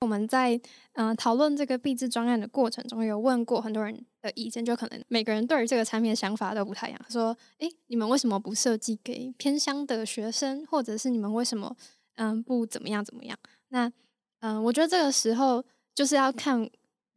我们在嗯讨论这个币制专案的过程中，有问过很多人的意见，就可能每个人对于这个产品的想法都不太一样。说，诶，你们为什么不设计给偏乡的学生，或者是你们为什么嗯不怎么样怎么样？那嗯，我觉得这个时候就是要看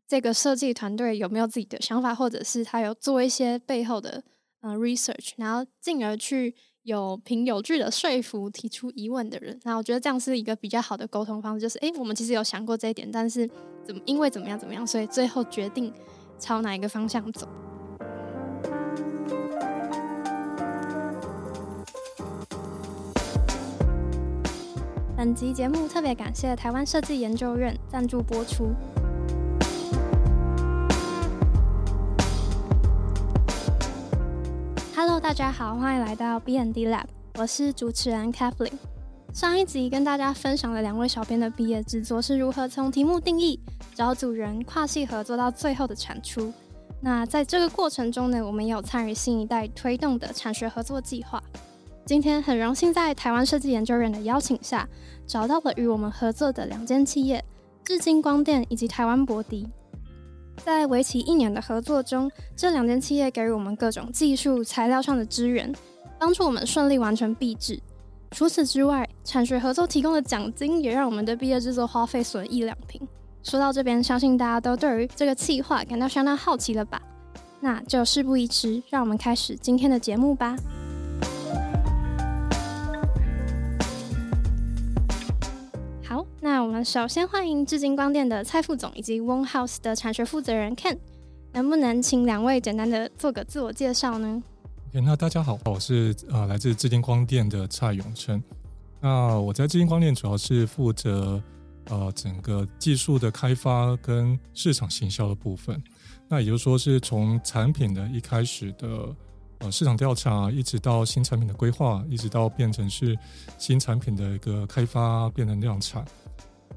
这个设计团队有没有自己的想法，或者是他有做一些背后的嗯 research，然后进而去。有凭有据的说服提出疑问的人，那我觉得这样是一个比较好的沟通方式。就是，诶，我们其实有想过这一点，但是怎么因为怎么样怎么样，所以最后决定朝哪一个方向走。本集节目特别感谢台湾设计研究院赞助播出。Hello，大家好，欢迎来到 B N D Lab，我是主持人 Kathleen。上一集跟大家分享了两位小编的毕业制作是如何从题目定义、找组人、跨系合作到最后的产出。那在这个过程中呢，我们也有参与新一代推动的产学合作计划。今天很荣幸在台湾设计研究院的邀请下，找到了与我们合作的两间企业：至今光电以及台湾博迪。在为期一年的合作中，这两间企业给予我们各种技术材料上的支援，帮助我们顺利完成毕制。除此之外，产学合作提供的奖金也让我们的毕业制作花费损益两平。说到这边，相信大家都对于这个计划感到相当好奇了吧？那就事不宜迟，让我们开始今天的节目吧。那我们首先欢迎至今光电的蔡副总以及 One House 的产学负责人 Ken，能不能请两位简单的做个自我介绍呢？OK，那大家好，我是呃来自至今光电的蔡永成。那我在至今光电主要是负责呃整个技术的开发跟市场行销的部分。那也就是说是从产品的一开始的。呃，市场调查一直到新产品的规划，一直到变成是新产品的一个开发，变成量产。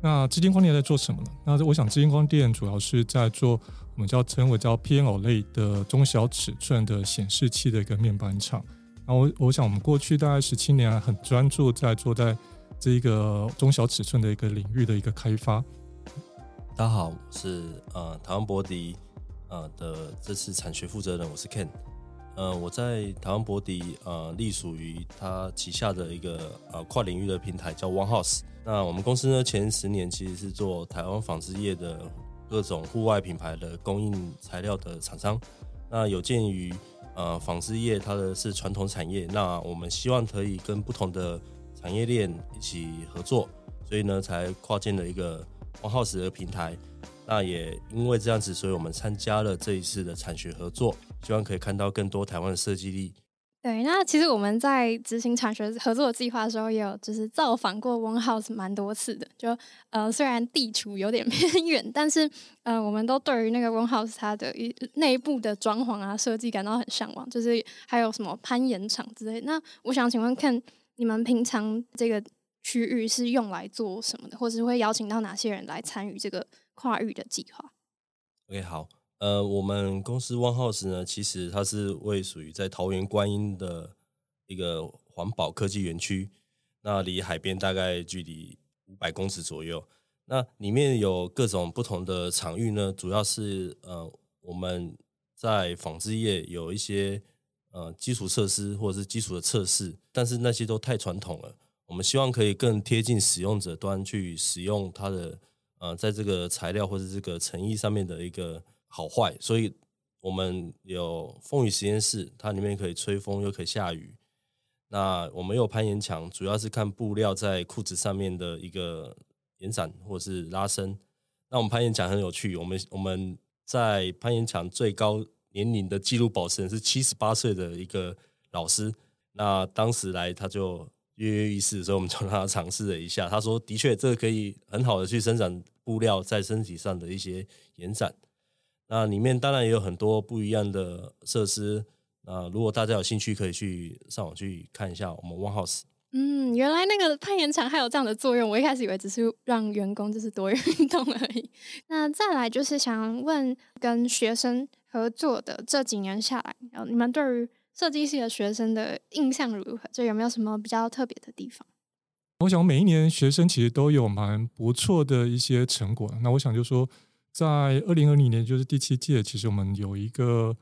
那资金光电在做什么呢？那我想，资金光电主要是在做我们叫称为叫 PNO 类的中小尺寸的显示器的一个面板厂。那我我想，我们过去大概十七年很专注在做在这一个中小尺寸的一个领域的一个开发。大家好，我是呃台湾博迪呃的这次产学负责人，我是 Ken。呃，我在台湾博迪呃，隶属于他旗下的一个呃跨领域的平台叫 One House。那我们公司呢，前十年其实是做台湾纺织业的各种户外品牌的供应材料的厂商。那有鉴于呃纺织业它的是传统产业，那我们希望可以跟不同的产业链一起合作，所以呢才跨建了一个 One House 的平台。那也因为这样子，所以我们参加了这一次的产学合作，希望可以看到更多台湾的设计力。对，那其实我们在执行产学合作计划的时候，也有就是造访过 One House 蛮多次的。就呃，虽然地处有点 偏远，但是呃，我们都对于那个 One House 它的一内部的装潢啊设计感到很向往。就是还有什么攀岩场之类。那我想请问，看你们平常这个区域是用来做什么的，或者是会邀请到哪些人来参与这个？跨域的计划。OK，好，呃，我们公司 One House 呢，其实它是位属于在桃园观音的一个环保科技园区，那离海边大概距离五百公尺左右。那里面有各种不同的场域呢，主要是呃我们在纺织业有一些呃基础设施或者是基础的测试，但是那些都太传统了，我们希望可以更贴近使用者端去使用它的。呃，在这个材料或者这个诚意上面的一个好坏，所以我们有风雨实验室，它里面可以吹风又可以下雨。那我们有攀岩墙，主要是看布料在裤子上面的一个延展或者是拉伸。那我们攀岩墙很有趣，我们我们在攀岩墙最高年龄的记录保持人是七十八岁的一个老师。那当时来他就。跃跃欲试，所以我们就 让他尝试了一下。他说：“的确，这个可以很好的去生产布料在身体上的一些延展。那里面当然也有很多不一样的设施。那如果大家有兴趣，可以去上网去看一下我们 One House。嗯，原来那个攀岩场还有这样的作用。我一开始以为只是让员工就是多运动而已。那再来就是想问，跟学生合作的这几年下来，然后你们对于？设计系的学生的印象如何？就有没有什么比较特别的地方？我想每一年学生其实都有蛮不错的一些成果。那我想就说，在二零二零年就是第七届，其实我们有一个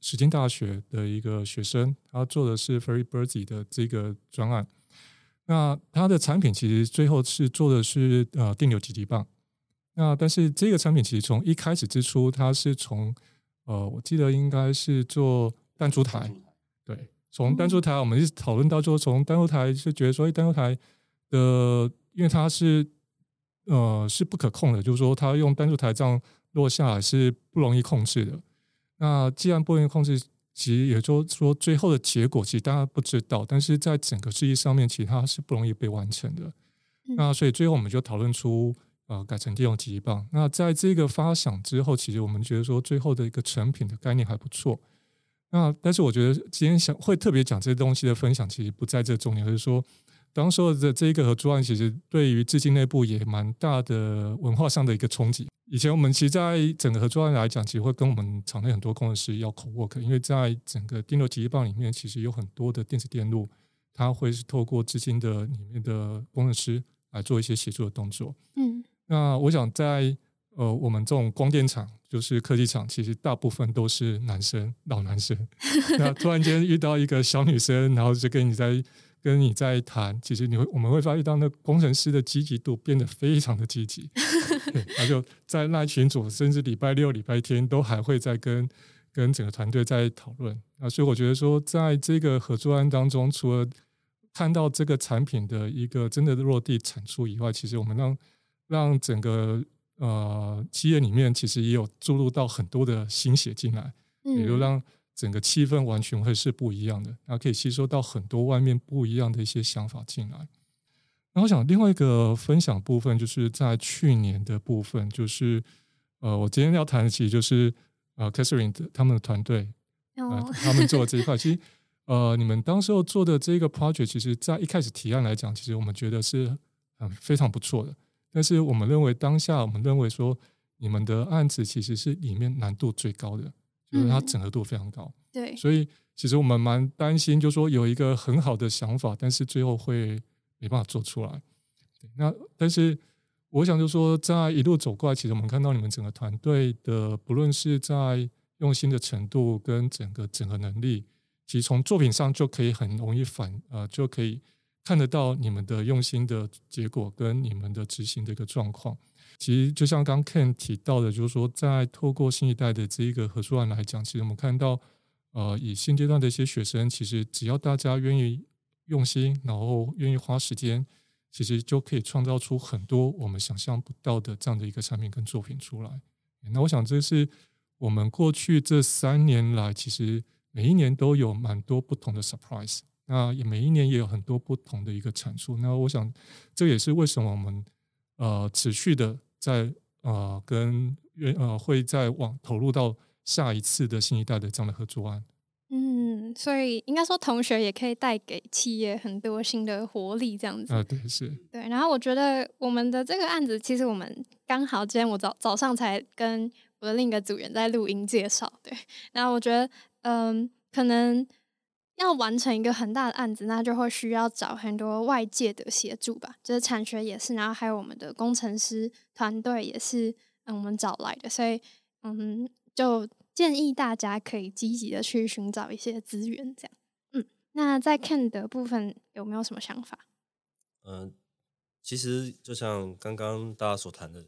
时间大学的一个学生，他做的是 Very Birdy 的这个专案。那他的产品其实最后是做的是呃电流极极棒。那但是这个产品其实从一开始之初，它是从呃我记得应该是做弹珠台，对，从弹珠台我们一直讨论到说从弹珠台是觉得说，哎，弹珠台的因为它是呃是不可控的，就是说它用单数台这样落下来是不容易控制的。那既然不容易控制，其实也就是说最后的结果其实大家不知道，但是在整个事业上面，其实它是不容易被完成的。那所以最后我们就讨论出。呃，改成电动记忆棒。那在这个发想之后，其实我们觉得说最后的一个成品的概念还不错。那但是我觉得今天想会特别讲这些东西的分享，其实不在这重点，而是说当时候的这一个合作案，其实对于至今内部也蛮大的文化上的一个冲击。以前我们其实在整个合作案来讲，其实会跟我们厂内很多工程师要口 work，因为在整个电流极棒里面，其实有很多的电子电路，它会是透过至今的里面的工程师来做一些协助的动作。嗯。那我想在呃，我们这种光电厂，就是科技厂，其实大部分都是男生，老男生。那突然间遇到一个小女生，然后就跟你在跟你在谈，其实你会我们会发现到那工程师的积极度变得非常的积极。他就在那群组，甚至礼拜六、礼拜天都还会在跟跟整个团队在讨论。啊，所以我觉得说，在这个合作案当中，除了看到这个产品的一个真的落地产出以外，其实我们让让整个呃企业里面其实也有注入到很多的心血进来，比如让整个气氛完全会是不一样的，然后可以吸收到很多外面不一样的一些想法进来。那我想另外一个分享部分就是在去年的部分，就是呃我今天要谈的其实就是呃 Catherine 他们的团队，呃他们做的这一块，其实呃你们当时候做的这个 project，其实在一开始提案来讲，其实我们觉得是嗯非常不错的。但是我们认为当下，我们认为说你们的案子其实是里面难度最高的，就是它整合度非常高。对，所以其实我们蛮担心，就说有一个很好的想法，但是最后会没办法做出来。那但是我想就说，在一路走过来，其实我们看到你们整个团队的，不论是在用心的程度跟整个整合能力，其实从作品上就可以很容易反呃就可以。看得到你们的用心的结果跟你们的执行的一个状况，其实就像刚 Ken 提到的，就是说在透过新一代的这一个合作案来讲，其实我们看到，呃，以现阶段的一些学生，其实只要大家愿意用心，然后愿意花时间，其实就可以创造出很多我们想象不到的这样的一个产品跟作品出来。那我想这是我们过去这三年来，其实每一年都有蛮多不同的 surprise。那也每一年也有很多不同的一个产出。那我想，这也是为什么我们呃持续的在呃跟呃会在往投入到下一次的新一代的这样的合作案。嗯，所以应该说同学也可以带给企业很多新的活力，这样子。啊，对，是。对，然后我觉得我们的这个案子，其实我们刚好今天我早早上才跟我的另一个组员在录音介绍。对，然后我觉得嗯，可能。要完成一个很大的案子，那就会需要找很多外界的协助吧，就是产学也是，然后还有我们的工程师团队也是，嗯，我们找来的，所以，嗯，就建议大家可以积极的去寻找一些资源，这样，嗯，那在 Ken 的部分有没有什么想法？嗯，其实就像刚刚大家所谈的，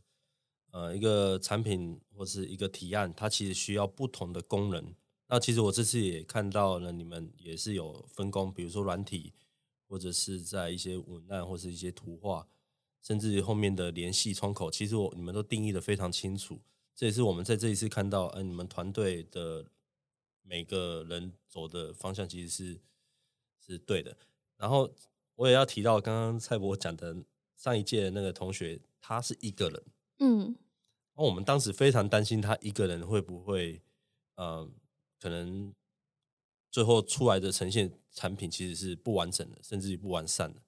呃，一个产品或是一个提案，它其实需要不同的功能。那其实我这次也看到了，你们也是有分工，比如说软体，或者是在一些文案或是一些图画，甚至后面的联系窗口，其实我你们都定义的非常清楚。这也是我们在这一次看到，嗯，你们团队的每个人走的方向其实是是对的。然后我也要提到刚刚蔡博讲的上一届的那个同学，他是一个人，嗯，那我们当时非常担心他一个人会不会，嗯。可能最后出来的呈现产品其实是不完整的，甚至于不完善的。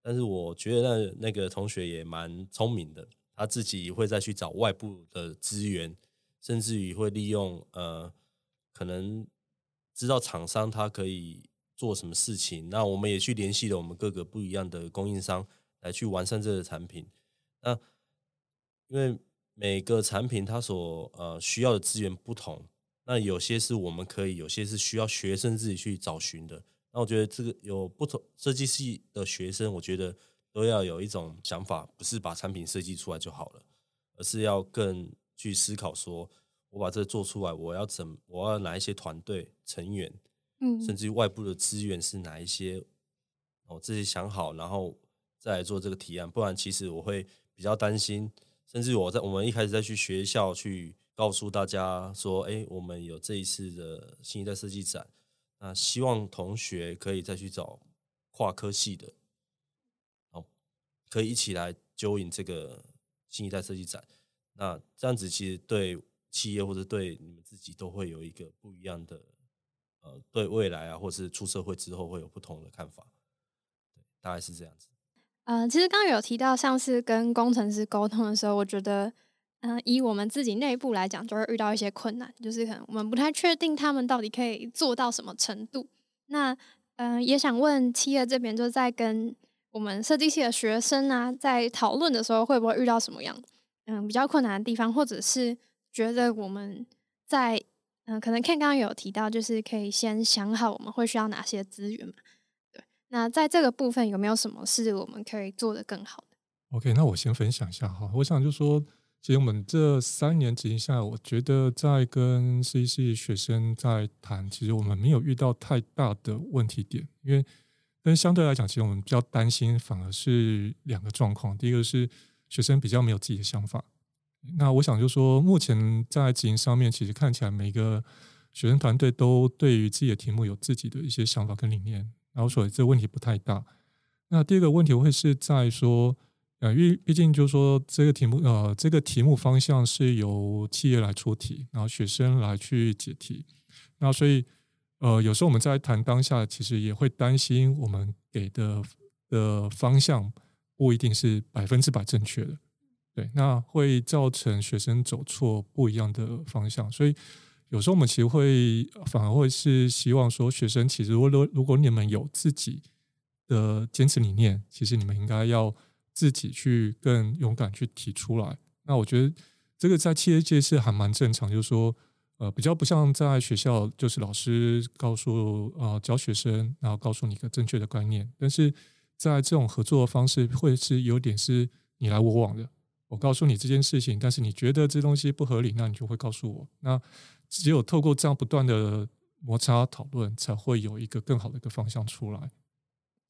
但是我觉得那那个同学也蛮聪明的，他自己会再去找外部的资源，甚至于会利用呃，可能知道厂商他可以做什么事情。那我们也去联系了我们各个不一样的供应商，来去完善这个产品。那因为每个产品它所呃需要的资源不同，那有些是我们可以，有些是需要学生自己去找寻的。那我觉得这个有不同设计系的学生，我觉得都要有一种想法，不是把产品设计出来就好了，而是要更去思考说，我把这做出来，我要怎，我要哪一些团队成员，嗯，甚至于外部的资源是哪一些，我自己想好，然后再来做这个提案，不然其实我会比较担心，甚至我在我们一开始再去学校去告诉大家说，哎，我们有这一次的新一代设计展。那希望同学可以再去找跨科系的，哦，可以一起来揪引这个新一代设计展。那这样子其实对企业或者对你们自己都会有一个不一样的，呃，对未来啊，或是出社会之后会有不同的看法。对，大概是这样子。呃，其实刚刚有提到，像是跟工程师沟通的时候，我觉得。嗯，以我们自己内部来讲，就会遇到一些困难，就是可能我们不太确定他们到底可以做到什么程度。那嗯，也想问企业这边，就在跟我们设计系的学生啊，在讨论的时候，会不会遇到什么样嗯比较困难的地方，或者是觉得我们在嗯，可能 Ken 刚刚有提到，就是可以先想好我们会需要哪些资源嘛？对，那在这个部分有没有什么是我们可以做的更好的？OK，那我先分享一下哈，我想就说。其实我们这三年执行下来，我觉得在跟 C C 学生在谈，其实我们没有遇到太大的问题点。因为，但相对来讲，其实我们比较担心，反而是两个状况。第一个是学生比较没有自己的想法。那我想就说，目前在执行上面，其实看起来每个学生团队都对于自己的题目有自己的一些想法跟理念，然后所以这问题不太大。那第二个问题会是在说。呃，因为毕竟就是说，这个题目呃，这个题目方向是由企业来出题，然后学生来去解题。那所以呃，有时候我们在谈当下，其实也会担心我们给的的方向不一定是百分之百正确的，对，那会造成学生走错不一样的方向。所以有时候我们其实会反而会是希望说，学生其实如果如果你们有自己的坚持理念，其实你们应该要。自己去更勇敢去提出来，那我觉得这个在企业界是还蛮正常，就是说，呃，比较不像在学校，就是老师告诉呃教学生，然后告诉你一个正确的观念，但是在这种合作的方式，会是有点是你来我往的。我告诉你这件事情，但是你觉得这东西不合理，那你就会告诉我。那只有透过这样不断的摩擦讨论，才会有一个更好的一个方向出来。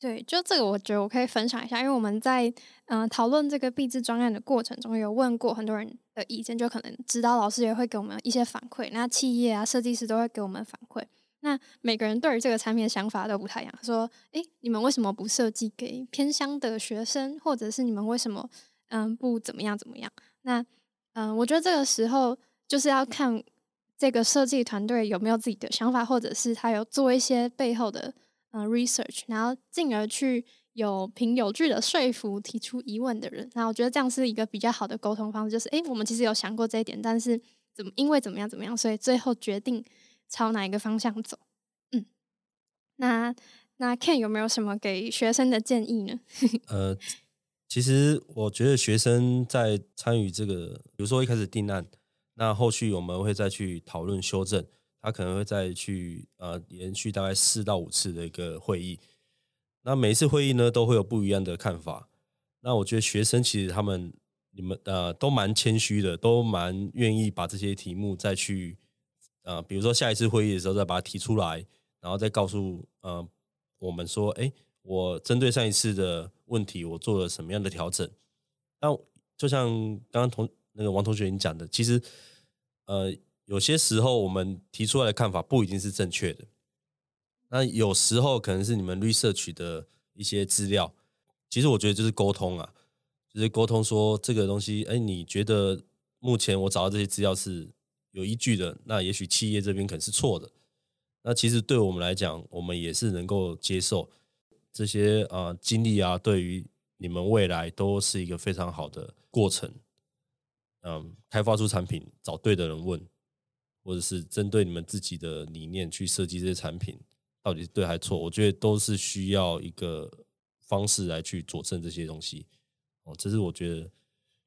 对，就这个，我觉得我可以分享一下，因为我们在嗯讨论这个毕制专案的过程中，有问过很多人的意见，就可能指导老师也会给我们一些反馈，那企业啊、设计师都会给我们反馈。那每个人对于这个产品的想法都不太一样，说，诶，你们为什么不设计给偏乡的学生，或者是你们为什么嗯不怎么样怎么样？那嗯，我觉得这个时候就是要看这个设计团队有没有自己的想法，或者是他有做一些背后的。嗯，research，然后进而去有凭有据的说服提出疑问的人，那我觉得这样是一个比较好的沟通方式。就是，诶，我们其实有想过这一点，但是怎么因为怎么样怎么样，所以最后决定朝哪一个方向走。嗯，那那 Ken 有没有什么给学生的建议呢？呃，其实我觉得学生在参与这个，比如说一开始定案，那后续我们会再去讨论修正。他可能会再去呃延续大概四到五次的一个会议，那每一次会议呢都会有不一样的看法。那我觉得学生其实他们你们呃都蛮谦虚的，都蛮愿意把这些题目再去呃比如说下一次会议的时候再把它提出来，然后再告诉呃我们说，哎，我针对上一次的问题，我做了什么样的调整。那就像刚刚同那个王同学你讲的，其实呃。有些时候我们提出来的看法不一定是正确的，那有时候可能是你们 research 的一些资料，其实我觉得就是沟通啊，就是沟通说这个东西，哎，你觉得目前我找到这些资料是有依据的，那也许企业这边可能是错的，那其实对我们来讲，我们也是能够接受这些啊经历啊，对于你们未来都是一个非常好的过程，嗯，开发出产品，找对的人问。或者是针对你们自己的理念去设计这些产品，到底是对还是错？我觉得都是需要一个方式来去佐证这些东西。哦，这是我觉得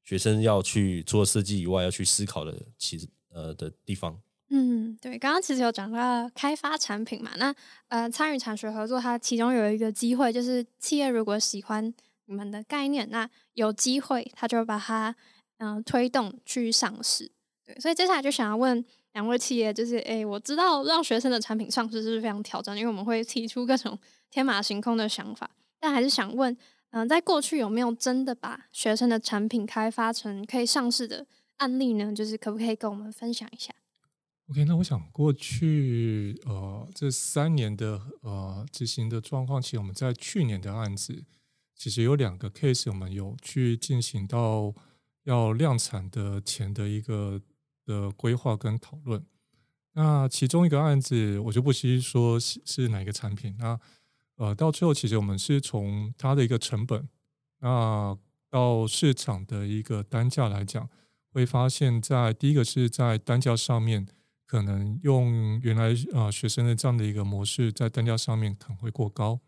学生要去除了设计以外要去思考的其实呃的地方。嗯，对，刚刚其实有讲到开发产品嘛，那呃参与产学合作，它其中有一个机会就是企业如果喜欢你们的概念，那有机会他就把它嗯推动去上市。对，所以接下来就想要问两位企业，就是诶，我知道让学生的产品上市是非常挑战，因为我们会提出各种 天马行空的想法，但还是想问，嗯，在过去有没有真的把学生的产品开发成可以上市的案例呢？就是可不可以跟我们分享一下？OK，那我想过去呃这三年的呃执行的状况，其实我们在去年的案子，其实有两个 case，我们有去进行到要量产的前的一个的规划跟讨论。那其中一个案子，我就不细说是是哪个产品。那呃到最后，其实我们是从它的一个成本，那到市场的一个单价来讲，会发现，在第一个是在单价上面。可能用原来啊学生的这样的一个模式，在单价上面可能会过高。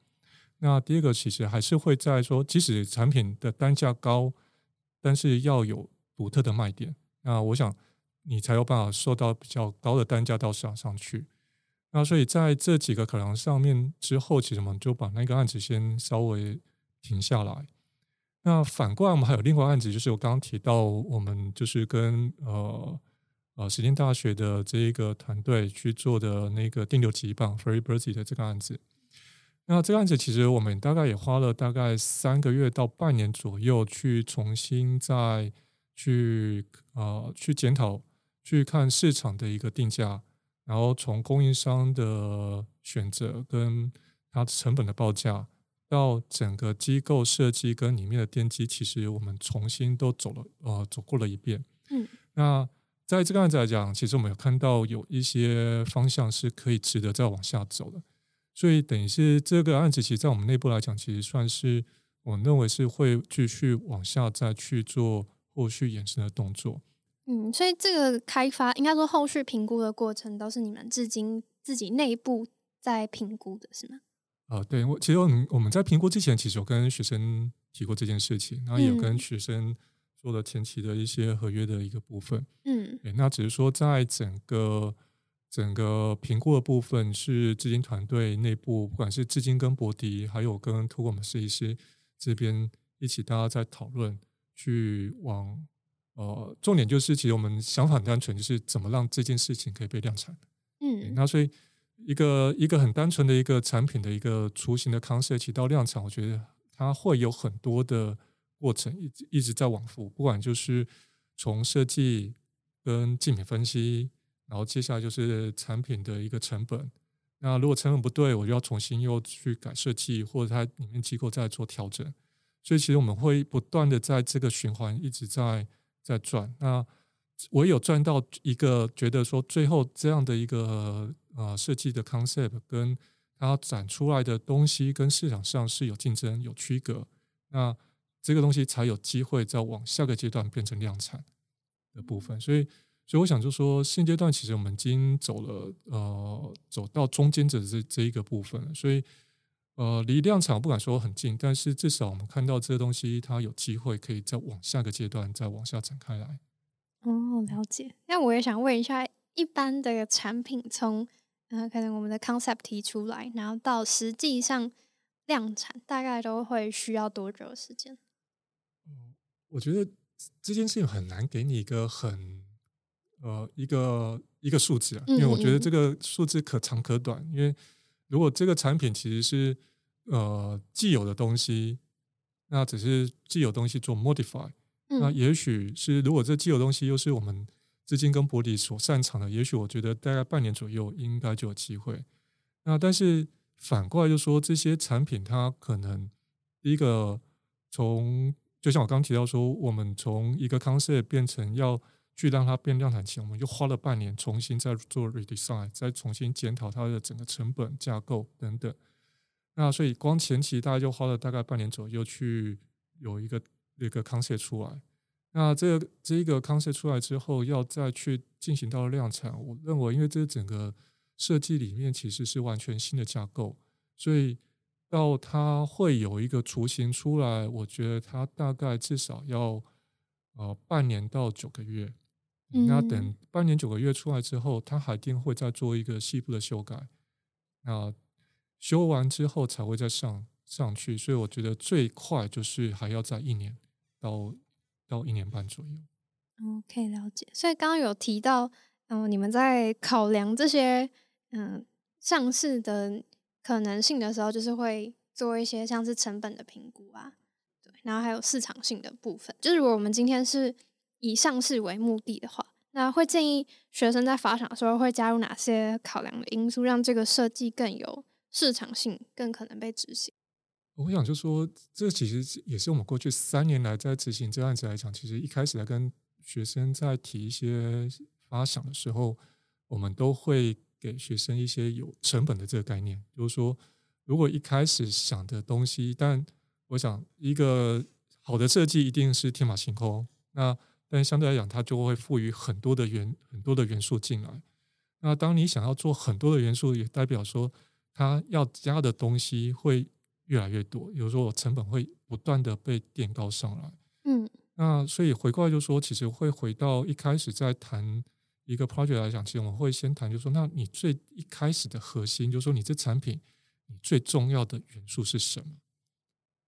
那第二个其实还是会在说，即使产品的单价高，但是要有独特的卖点。那我想你才有办法受到比较高的单价到市场上去。那所以在这几个考量上面之后，其实我们就把那个案子先稍微停下来。那反过来，我们还有另外案子，就是我刚刚提到，我们就是跟呃。呃，时间大学的这一个团队去做的那个电流极棒 f r e e b i r d y 的这个案子，那这个案子其实我们大概也花了大概三个月到半年左右去重新再去呃去检讨，去看市场的一个定价，然后从供应商的选择跟它成本的报价，到整个机构设计跟里面的电机，其实我们重新都走了呃走过了一遍。嗯，那。在这个案子来讲，其实我们有看到有一些方向是可以值得再往下走的，所以等于是这个案子，其实，在我们内部来讲，其实算是我认为是会继续往下再去做后续延伸的动作。嗯，所以这个开发应该说后续评估的过程，都是你们至今自己内部在评估的，是吗？啊，对我其实我们我们在评估之前，其实有跟学生提过这件事情，然后也有跟学生。做了前期的一些合约的一个部分，嗯，那只是说在整个整个评估的部分，是资金团队内部，不管是资金跟博迪，还有跟托我们设计师这边一起，大家在讨论，去往呃，重点就是其实我们想法很单纯，就是怎么让这件事情可以被量产，嗯，那所以一个一个很单纯的一个产品的一个雏形的 concept 起到量产，我觉得它会有很多的。过程一直一直在往复，不管就是从设计跟竞品分析，然后接下来就是产品的一个成本。那如果成本不对，我就要重新又去改设计，或者它里面机构在做调整。所以其实我们会不断的在这个循环一直在在转。那我有赚到一个觉得说，最后这样的一个呃设计的 concept 跟它展出来的东西跟市场上是有竞争有区隔。那这个东西才有机会再往下个阶段变成量产的部分，所以，所以我想就说，现阶段其实我们已经走了，呃，走到中间者这这一个部分了，所以，呃，离量产不敢说很近，但是至少我们看到这个东西它有机会可以再往下个阶段再往下展开来。哦，了解。那我也想问一下，一般的产品从，呃，可能我们的 concept 提出来，然后到实际上量产，大概都会需要多久的时间？我觉得这件事情很难给你一个很呃一个一个数字啊，因为我觉得这个数字可长可短。因为如果这个产品其实是呃既有的东西，那只是既有东西做 modify，那也许是如果这既有东西又是我们资金跟玻璃所擅长的，也许我觉得大概半年左右应该就有机会。那但是反过来就说，这些产品它可能第一个从就像我刚刚提到说，我们从一个 concept 变成要去让它变量产前，我们就花了半年重新再做 redesign，再重新检讨它的整个成本架构等等。那所以光前期大概就花了大概半年左右去有一个一个 concept 出来。那这个这一个 concept 出来之后，要再去进行到量产，我认为因为这整个设计里面其实是完全新的架构，所以到它会有一个雏形出来，我觉得它大概至少要呃半年到九个月。那等半年九个月出来之后，它还一定会再做一个细部的修改。那修完之后才会再上上去，所以我觉得最快就是还要在一年到到一年半左右。哦，可以了解。所以刚刚有提到，嗯，你们在考量这些嗯上市的可能性的时候，就是会做一些像是成本的评估啊，对，然后还有市场性的部分。就是如果我们今天是以上市为目的的话，那会建议学生在发想的时候会加入哪些考量的因素，让这个设计更有市场性，更可能被执行。我想就说，这其实也是我们过去三年来在执行这案子来讲，其实一开始在跟学生在提一些发想的时候，我们都会给学生一些有成本的这个概念，就是说，如果一开始想的东西，但我想一个好的设计一定是天马行空，那。但相对来讲，它就会赋予很多的元很多的元素进来。那当你想要做很多的元素，也代表说它要加的东西会越来越多，有时候成本会不断的被垫高上来。嗯，那所以回过来就说，其实会回到一开始在谈一个 project 来讲，其实我们会先谈，就说那你最一开始的核心，就说你这产品你最重要的元素是什么？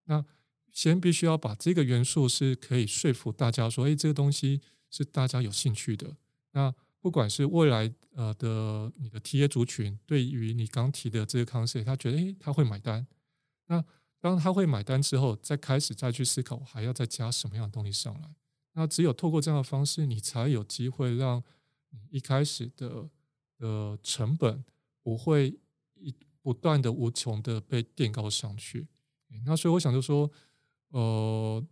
那先必须要把这个元素是可以说服大家说，哎，这个东西是大家有兴趣的。那不管是未来呃的你的 T A 族群，对于你刚提的这个 concept，他觉得诶他会买单。那当他会买单之后，再开始再去思考还要再加什么样的东西上来。那只有透过这样的方式，你才有机会让你一开始的呃成本不会一不断的无穷的被垫高上去。那所以我想就说。呃，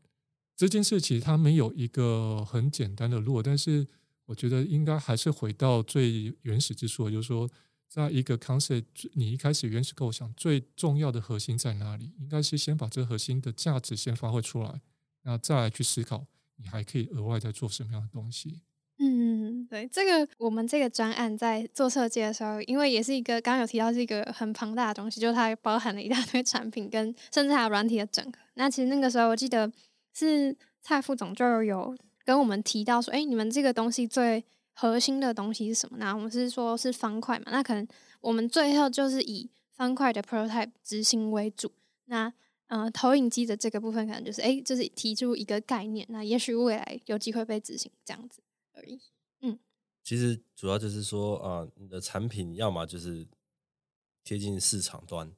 这件事其实它没有一个很简单的路，但是我觉得应该还是回到最原始之处，就是说，在一个 concept，你一开始原始构想最重要的核心在哪里？应该是先把这核心的价值先发挥出来，那再来去思考你还可以额外再做什么样的东西。嗯，对，这个我们这个专案在做设计的时候，因为也是一个刚刚有提到是一个很庞大的东西，就是它包含了一大堆产品跟甚至还有软体的整合。那其实那个时候我记得是蔡副总就有跟我们提到说，哎，你们这个东西最核心的东西是什么？那我们是说是方块嘛？那可能我们最后就是以方块的 prototype 执行为主。那呃，投影机的这个部分可能就是哎，就是提出一个概念，那也许未来有机会被执行这样子。而已。嗯，其实主要就是说啊，你的产品要么就是贴近市场端，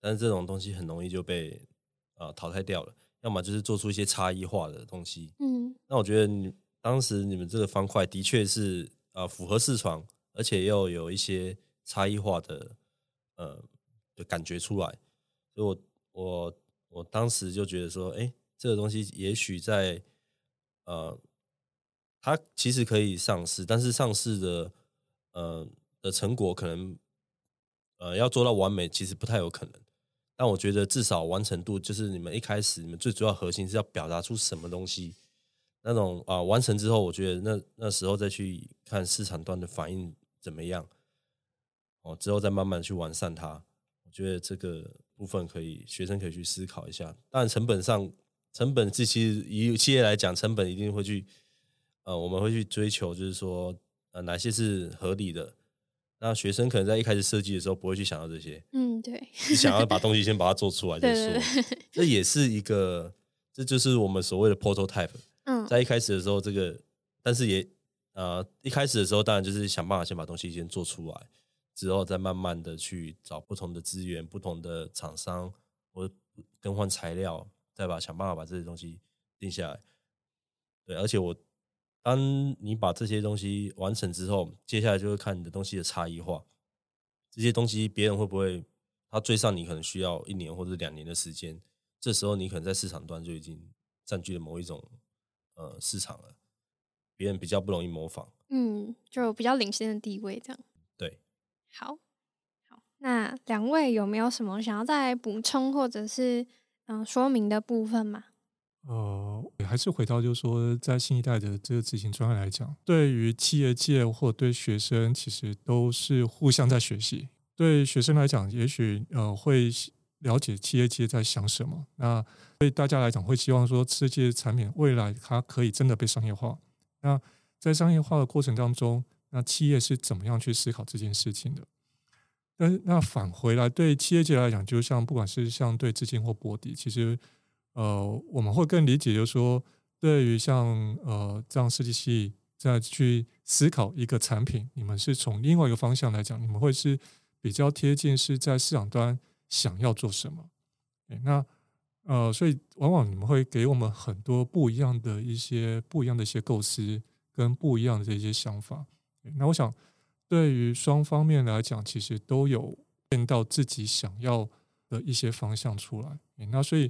但是这种东西很容易就被啊淘汰掉了；要么就是做出一些差异化的东西。嗯，那我觉得你当时你们这个方块的确是啊符合市场，而且又有一些差异化的呃的感觉出来，所以我我我当时就觉得说，哎，这个东西也许在呃。它其实可以上市，但是上市的呃的成果可能呃要做到完美，其实不太有可能。但我觉得至少完成度，就是你们一开始你们最主要核心是要表达出什么东西，那种啊完成之后，我觉得那那时候再去看市场端的反应怎么样，哦之后再慢慢去完善它。我觉得这个部分可以学生可以去思考一下。当然成本上，成本这其实以企业来讲，成本一定会去。呃，我们会去追求，就是说，呃，哪些是合理的？那学生可能在一开始设计的时候不会去想到这些，嗯，对，你想要把东西先把它做出来 再说，这也是一个，这就是我们所谓的 prototype。嗯，在一开始的时候，这个，但是也，呃，一开始的时候，当然就是想办法先把东西先做出来，之后再慢慢的去找不同的资源、不同的厂商或更换材料，再把想办法把这些东西定下来。对，而且我。当你把这些东西完成之后，接下来就会看你的东西的差异化。这些东西别人会不会他追上你？可能需要一年或者两年的时间。这时候你可能在市场端就已经占据了某一种呃市场了，别人比较不容易模仿。嗯，就比较领先的地位这样。对，好，好，那两位有没有什么想要再补充或者是嗯说明的部分吗？呃，还是回到就是说，在新一代的这个执行专案来讲，对于企业界或对学生，其实都是互相在学习。对学生来讲，也许呃会了解企业界在想什么。那对大家来讲，会希望说这些产品未来它可以真的被商业化。那在商业化的过程当中，那企业是怎么样去思考这件事情的？但那返回来对企业界来讲，就像不管是像对资金或波迪，其实呃我们会更理解，就是说对于像呃这样设计系再去思考一个产品，你们是从另外一个方向来讲，你们会是比较贴近是在市场端想要做什么。那呃，所以往往你们会给我们很多不一样的一些不一样的一些构思跟不一样的这些想法。那我想。对于双方面来讲，其实都有变到自己想要的一些方向出来。那所以，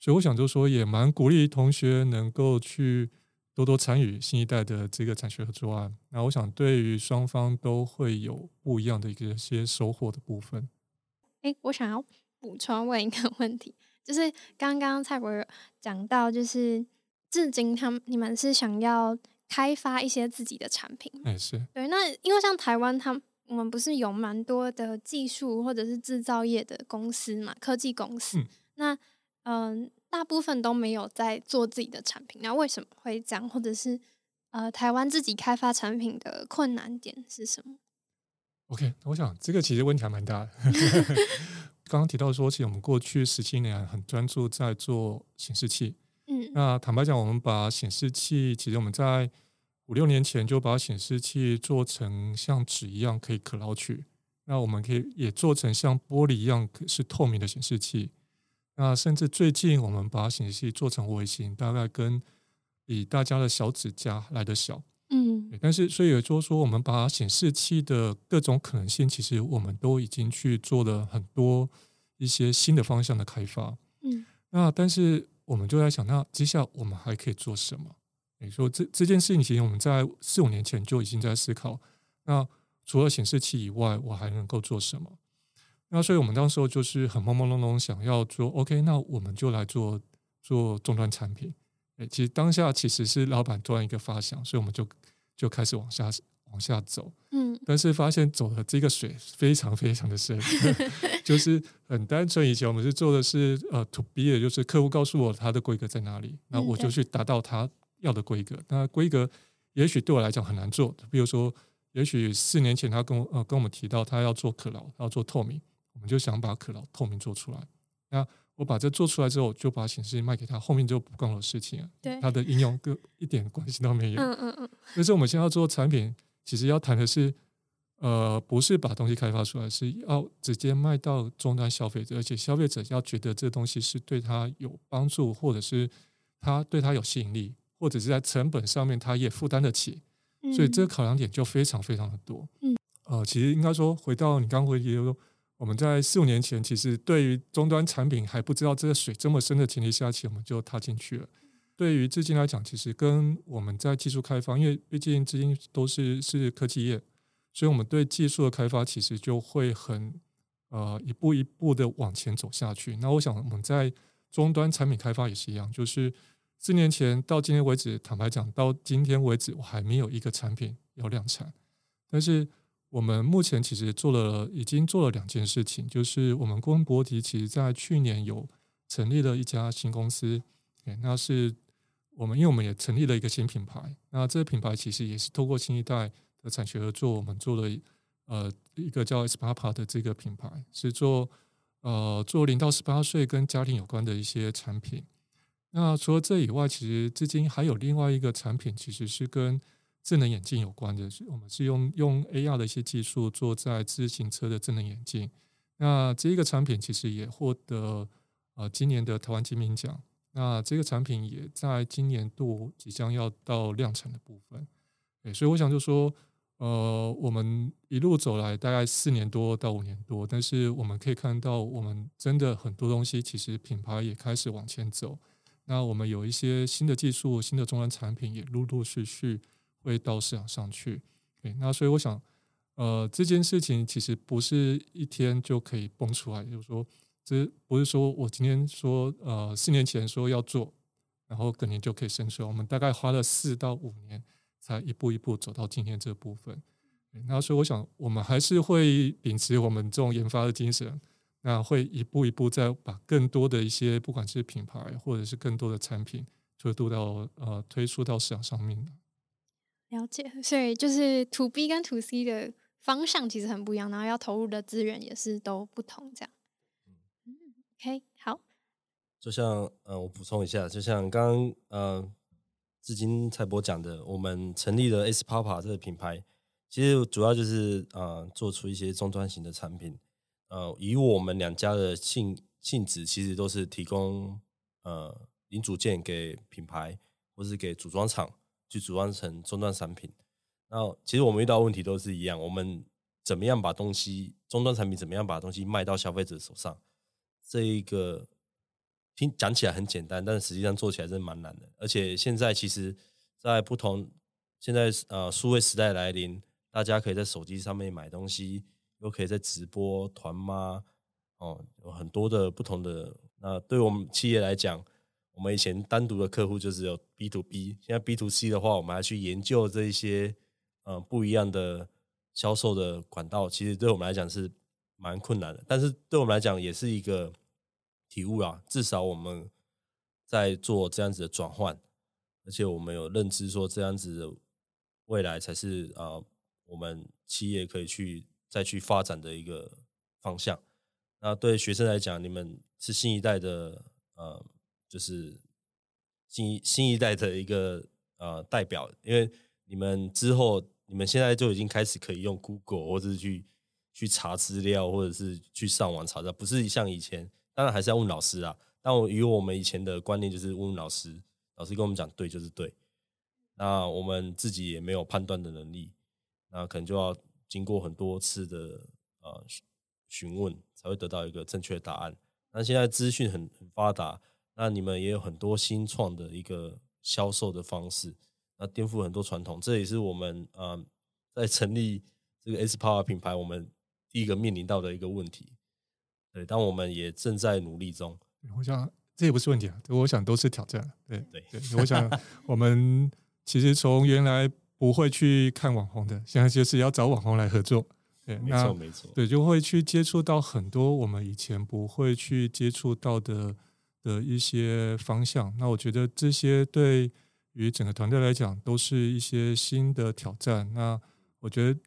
所以我想就说，也蛮鼓励同学能够去多多参与新一代的这个产学合作案。那我想，对于双方都会有不一样的一个些收获的部分。哎，我想要补充问一个问题，就是刚刚蔡博讲到，就是至今他们你们是想要。开发一些自己的产品，哎是对。那因为像台湾，他我们不是有蛮多的技术或者是制造业的公司嘛，科技公司。那嗯，大部分都没有在做自己的产品。那为什么会这样？或者是呃，台湾自己开发产品的困难点是什么？OK，我想这个其实问题还蛮大的。刚刚提到说，其实我们过去十七年很专注在做显示器。嗯，那坦白讲，我们把显示器，其实我们在五六年前就把显示器做成像纸一样可以可捞取，那我们可以也做成像玻璃一样是透明的显示器。那甚至最近我们把显示器做成微型，大概跟比大家的小指甲来的小。嗯，但是所以也就是说，我们把显示器的各种可能性，其实我们都已经去做了很多一些新的方向的开发。嗯，那但是。我们就在想，那接下来我们还可以做什么？你说这这件事情，其实我们在四五年前就已经在思考。那除了显示器以外，我还能够做什么？那所以我们当时候就是很朦朦胧胧，想要做 OK，那我们就来做做终端产品。哎，其实当下其实是老板突然一个发想，所以我们就就开始往下。往下走，嗯，但是发现走的这个水非常非常的深，就是很单纯。以前我们是做的是呃，to B 的，就是客户告诉我他的规格在哪里，那我就去达到他要的规格。那规格也许对我来讲很难做，比如说，也许四年前他跟我呃跟我们提到他要做可劳，要做透明，我们就想把可劳透明做出来。那我把这做出来之后，就把显示器卖给他，后面就不关我的事情了。对，他的应用跟一点关系都没有。嗯嗯嗯。但是我们现在要做产品。其实要谈的是，呃，不是把东西开发出来，是要直接卖到终端消费者，而且消费者要觉得这东西是对他有帮助，或者是他对他有吸引力，或者是在成本上面他也负担得起。所以这个考量点就非常非常的多。嗯，呃，其实应该说，回到你刚回提说，我们在四五年前，其实对于终端产品还不知道这个水这么深的前提下，其实我们就踏进去了。对于资金来讲，其实跟我们在技术开发，因为毕竟资金都是是科技业，所以我们对技术的开发其实就会很呃一步一步的往前走下去。那我想我们在终端产品开发也是一样，就是四年前到今天为止，坦白讲，到今天为止我还没有一个产品要量产。但是我们目前其实做了，已经做了两件事情，就是我们公博迪其实在去年有成立了一家新公司，那是。我们因为我们也成立了一个新品牌，那这个品牌其实也是透过新一代的产学合作，我们做了呃一个叫 Spapa 的这个品牌，是做呃做零到十八岁跟家庭有关的一些产品。那除了这以外，其实至今还有另外一个产品，其实是跟智能眼镜有关的，我们是用用 AR 的一些技术做在自行车的智能眼镜。那这一个产品其实也获得呃今年的台湾金明奖。那这个产品也在今年度即将要到量产的部分，对，所以我想就说，呃，我们一路走来大概四年多到五年多，但是我们可以看到，我们真的很多东西其实品牌也开始往前走。那我们有一些新的技术、新的终端产品也陆陆续续会到市场上去。对，那所以我想，呃，这件事情其实不是一天就可以蹦出来，就是说。这不是说我今天说，呃，四年前说要做，然后隔年就可以生出来。我们大概花了四到五年，才一步一步走到今天这部分。那所以我想，我们还是会秉持我们这种研发的精神，那会一步一步再把更多的一些不管是品牌或者是更多的产品推出到呃推出到市场上面了解，所以就是 To B 跟 To C 的方向其实很不一样，然后要投入的资源也是都不同，这样。嗯，OK，好。就像呃，我补充一下，就像刚刚呃，至今蔡博讲的，我们成立了 S Papa 这个品牌，其实主要就是啊，做出一些终端型的产品。呃，以我们两家的性性质，其实都是提供呃零组件给品牌，或是给组装厂去组装成终端产品。然后，其实我们遇到问题都是一样，我们怎么样把东西终端产品怎么样把东西卖到消费者手上？这一个听讲起来很简单，但实际上做起来真的蛮难的。而且现在其实，在不同现在呃数位时代来临，大家可以在手机上面买东西。又可以在直播团吗？哦，有很多的不同的。那对我们企业来讲，我们以前单独的客户就是有 B to B，现在 B to C 的话，我们还去研究这一些呃不一样的销售的管道。其实对我们来讲是蛮困难的，但是对我们来讲也是一个体悟啊。至少我们在做这样子的转换，而且我们有认知说这样子的未来才是啊，我们企业可以去。再去发展的一个方向。那对学生来讲，你们是新一代的呃，就是新新一代的一个呃代表，因为你们之后，你们现在就已经开始可以用 Google 或者是去去查资料，或者是去上网查的，不是像以前，当然还是要问老师啊。但我以我们以前的观念，就是问老师，老师跟我们讲对就是对。那我们自己也没有判断的能力，那可能就要。经过很多次的呃询问，才会得到一个正确答案。那现在资讯很很发达，那你们也有很多新创的一个销售的方式，那颠覆很多传统。这也是我们呃在成立这个 S Power 品牌，我们第一个面临到的一个问题。对，但我们也正在努力中。我想这也不是问题啊，我想都是挑战。对对对，我想 我们其实从原来。不会去看网红的，现在就是要找网红来合作。对，没错没错，对，就会去接触到很多我们以前不会去接触到的的一些方向。那我觉得这些对于整个团队来讲都是一些新的挑战。那我觉得，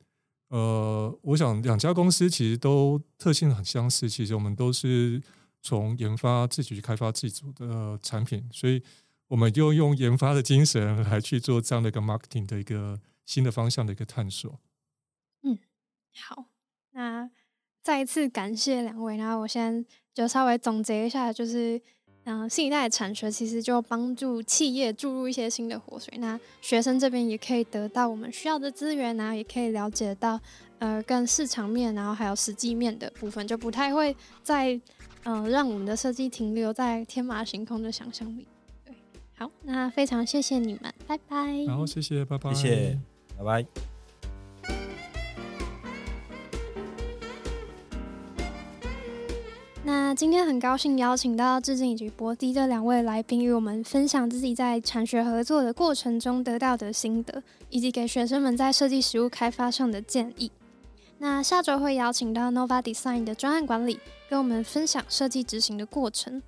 呃，我想两家公司其实都特性很相似，其实我们都是从研发自己去开发自己的产品，所以。我们就用研发的精神来去做这样的一个 marketing 的一个新的方向的一个探索。嗯，好，那再一次感谢两位。然后我先就稍微总结一下，就是嗯，新一代的产学其实就帮助企业注入一些新的活水。那学生这边也可以得到我们需要的资源，然后也可以了解到呃，跟市场面，然后还有实际面的部分，就不太会在嗯，让我们的设计停留在天马行空的想象力。好，那非常谢谢你们，拜拜。然后，谢谢，拜拜。谢谢，拜拜。那今天很高兴邀请到致敬以及博迪的两位来宾，与我们分享自己在产学合作的过程中得到的心得，以及给学生们在设计实物开发上的建议。那下周会邀请到 Nova Design 的专案管理，跟我们分享设计执行的过程。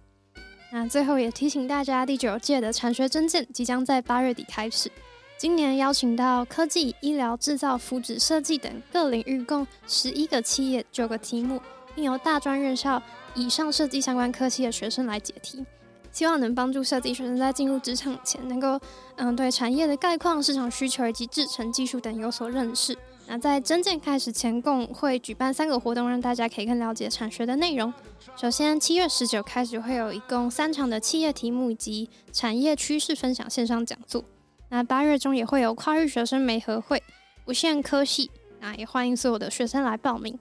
那最后也提醒大家，第九届的产学真见即将在八月底开始。今年邀请到科技、医疗、制造、福祉、设计等各领域共十一个企业、九个题目，并由大专院校以上设计相关科系的学生来解题，希望能帮助设计学生在进入职场前，能够嗯对产业的概况、市场需求以及制成技术等有所认识。那在真正开始前，共会举办三个活动，让大家可以更了解产学的内容。首先，七月十九开始会有一共三场的企业题目以及产业趋势分享线上讲座。那八月中也会有跨域学生媒合会，不限科系，那也欢迎所有的学生来报名。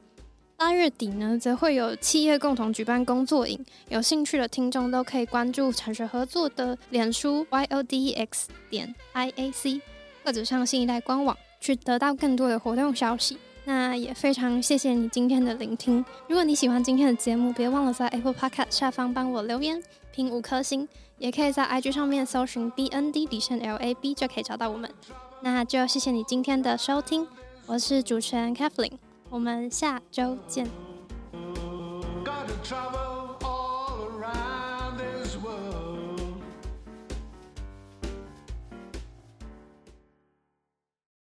八月底呢，则会有企业共同举办工作营，有兴趣的听众都可以关注产学合作的脸书 y o d x 点 i a c，或者上新一代官网。去得到更多的活动消息。那也非常谢谢你今天的聆听。如果你喜欢今天的节目，别忘了在 Apple Podcast 下方帮我留言评五颗星，也可以在 IG 上面搜寻 BND 底线 LAB 就可以找到我们。那就谢谢你今天的收听，我是主持人 Kathleen，我们下周见。